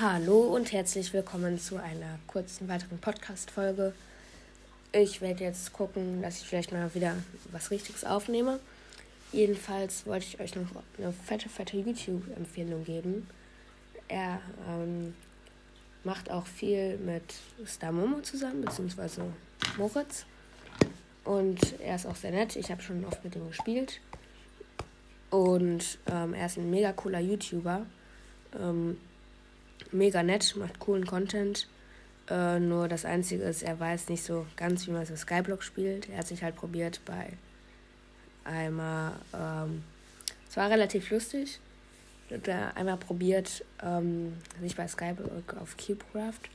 Hallo und herzlich willkommen zu einer kurzen weiteren Podcast-Folge. Ich werde jetzt gucken, dass ich vielleicht mal wieder was Richtiges aufnehme. Jedenfalls wollte ich euch noch eine fette, fette YouTube-Empfehlung geben. Er ähm, macht auch viel mit Star Momo zusammen, beziehungsweise Moritz. Und er ist auch sehr nett. Ich habe schon oft mit ihm gespielt. Und ähm, er ist ein mega cooler YouTuber. Ähm, mega nett, macht coolen Content. Äh, nur das Einzige ist, er weiß nicht so ganz, wie man so Skyblock spielt. Er hat sich halt probiert bei einmal, ähm, es war relativ lustig. Er einmal probiert, ähm, sich bei Skyblock auf CubeCraft,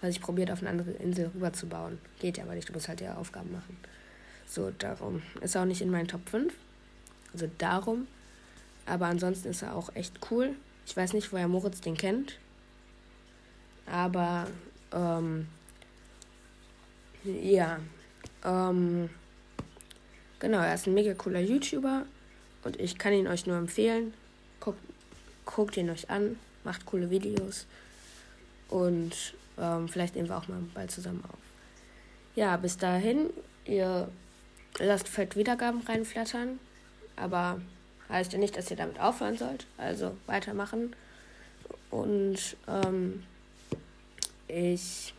also ich probiert, auf eine andere Insel rüberzubauen. Geht ja aber nicht, du musst halt ja Aufgaben machen. So, darum. Ist auch nicht in meinen Top 5. Also darum. Aber ansonsten ist er auch echt cool. Ich weiß nicht, woher Moritz den kennt. Aber, ähm, ja. Ähm, genau, er ist ein mega cooler YouTuber. Und ich kann ihn euch nur empfehlen. Guckt, guckt ihn euch an. Macht coole Videos. Und ähm, vielleicht nehmen wir auch mal bald zusammen auf. Ja, bis dahin, ihr lasst fett Wiedergaben reinflattern. Aber heißt ja nicht, dass ihr damit aufhören sollt. Also weitermachen. Und ähm, ich.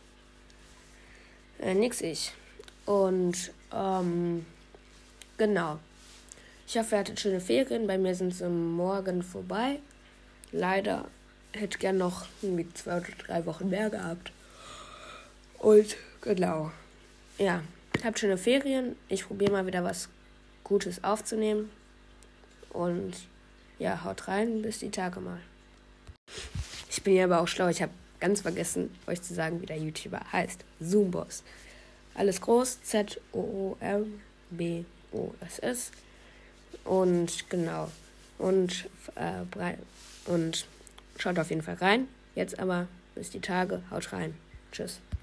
Äh, nix ich. Und ähm, genau. Ich hoffe, ihr hattet schöne Ferien. Bei mir sind sie morgen vorbei. Leider hätte gern noch irgendwie zwei oder drei Wochen mehr gehabt. Und genau. Ja, habt schöne Ferien. Ich probiere mal wieder was Gutes aufzunehmen. Und ja, haut rein, bis die Tage mal. Ich bin ja aber auch schlau. Ich habe ganz vergessen, euch zu sagen, wie der YouTuber heißt. Zoomboss. Alles groß. Z-O-O-M-B-O-S-S. Und genau. Und, äh, und schaut auf jeden Fall rein. Jetzt aber bis die Tage. Haut rein. Tschüss.